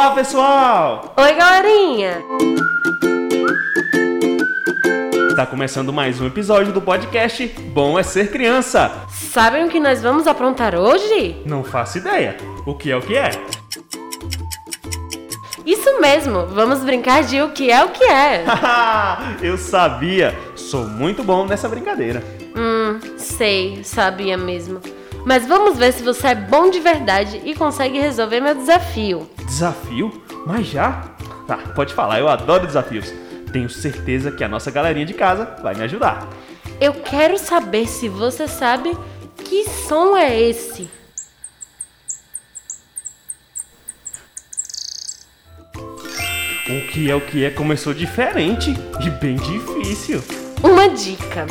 Olá, pessoal! Oi, galerinha! Está começando mais um episódio do podcast Bom é Ser Criança. Sabem o que nós vamos aprontar hoje? Não faço ideia. O que é o que é? Isso mesmo, vamos brincar de o que é o que é. Eu sabia! Sou muito bom nessa brincadeira. Hum, sei, sabia mesmo. Mas vamos ver se você é bom de verdade e consegue resolver meu desafio. Desafio? Mas já? Tá, pode falar, eu adoro desafios. Tenho certeza que a nossa galerinha de casa vai me ajudar. Eu quero saber se você sabe que som é esse. O que é o que é começou diferente e bem difícil. Uma dica: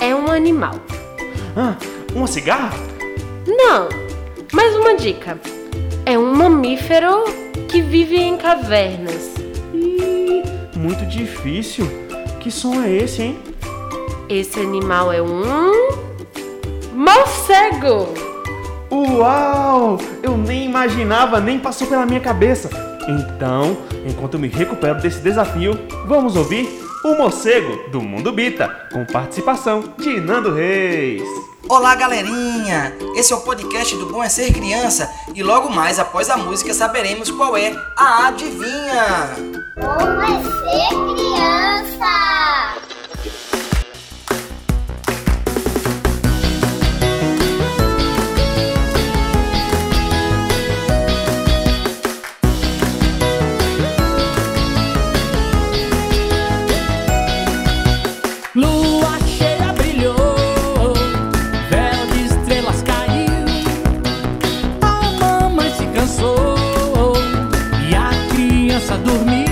é um animal. Ah, uma cigarra? Não, mas uma dica: mamífero que vive em cavernas. Ih, muito difícil. Que som é esse, hein? Esse animal é um. morcego! Uau! Eu nem imaginava, nem passou pela minha cabeça. Então, enquanto eu me recupero desse desafio, vamos ouvir o Morcego do Mundo Bita, com participação de Nando Reis. Olá, galerinha! Esse é o podcast do Bom é Ser Criança e logo mais após a música saberemos qual é a adivinha. Bom é ser criança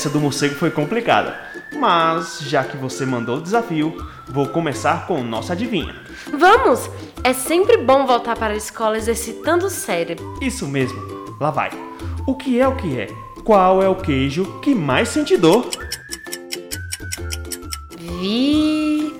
essa do morcego foi complicada. Mas, já que você mandou o desafio, vou começar com nossa adivinha. Vamos! É sempre bom voltar para a escola exercitando o cérebro. Isso mesmo, lá vai. O que é o que é? Qual é o queijo que mais sente dor? Vi.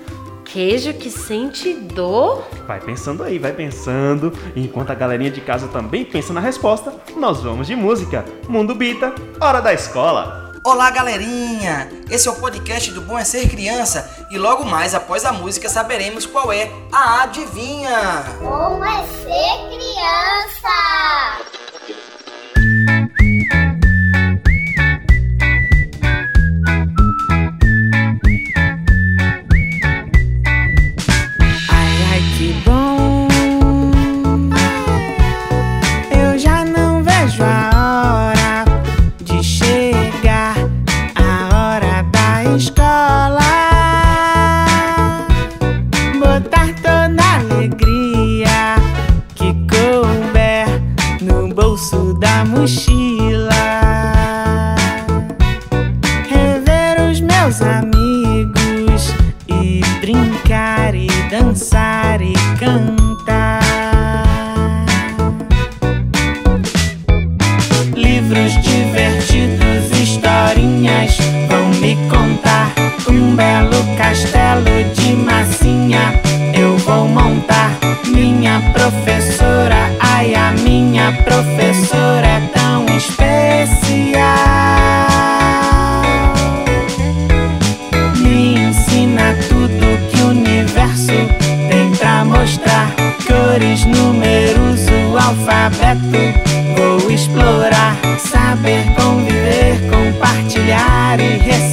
Queijo que sente dor? Vai pensando aí, vai pensando. Enquanto a galerinha de casa também pensa na resposta, nós vamos de música. Mundo Bita, hora da escola. Olá, galerinha! Esse é o podcast do Bom é Ser Criança e logo mais após a música saberemos qual é a adivinha. Como é ser criança? Cores, números, o alfabeto. Vou explorar, saber conviver, compartilhar e receber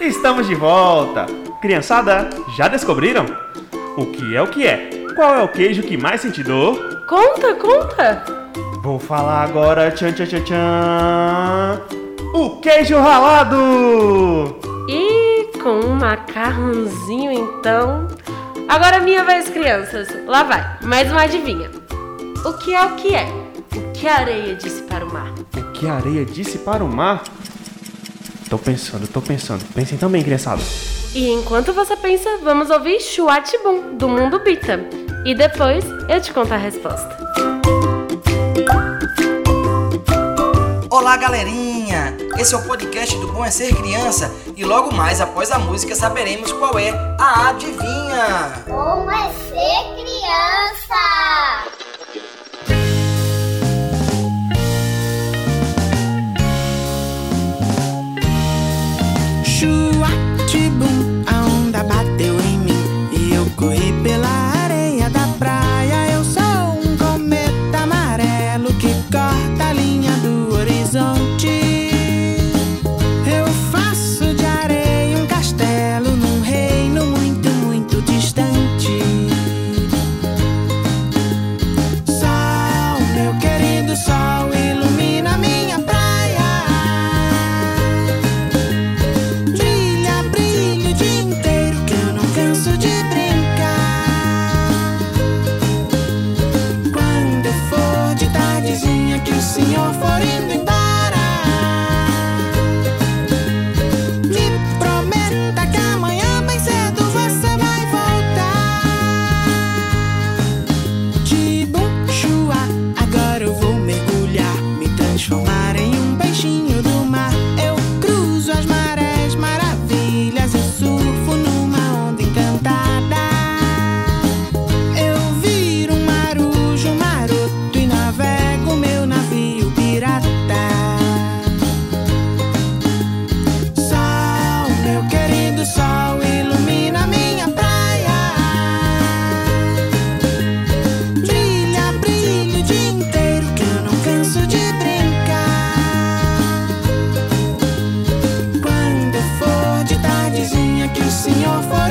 Estamos de volta! Criançada, já descobriram? O que é o que é? Qual é o queijo que mais sente dor? Conta, conta. Vou falar agora, tchan tchan tchan tchan. O queijo ralado! E com um macarrãozinho, então. Agora é minha vez, crianças. Lá vai, mais uma adivinha. O que é o que é? O que a areia disse para o mar? O que a areia disse para o mar? Tô pensando, tô pensando. Pensem também, criançada. E enquanto você pensa, vamos ouvir Chuatibum, do Mundo Bita. E depois eu te conto a resposta. Olá, galerinha! Esse é o podcast do Bom é Ser Criança e logo mais após a música saberemos qual é a adivinha. Como é ser senhor for tardezinha que o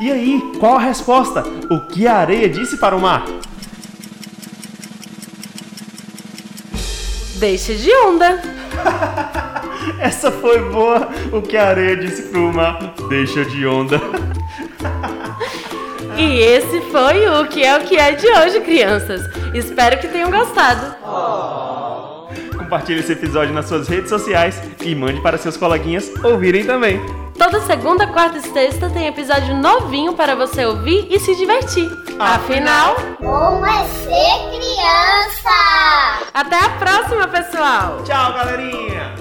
E aí, qual a resposta? O que a areia disse para o mar? Deixa de onda. Essa foi boa. O que a areia disse pro mar? Deixa de onda. E esse foi o que é o que é de hoje, crianças. Espero que tenham gostado. Compartilhe esse episódio nas suas redes sociais e mande para seus coleguinhas ouvirem também. Toda segunda, quarta e sexta tem episódio novinho para você ouvir e se divertir. Afinal, Como é ser criança? até a próxima, pessoal! Tchau, galerinha!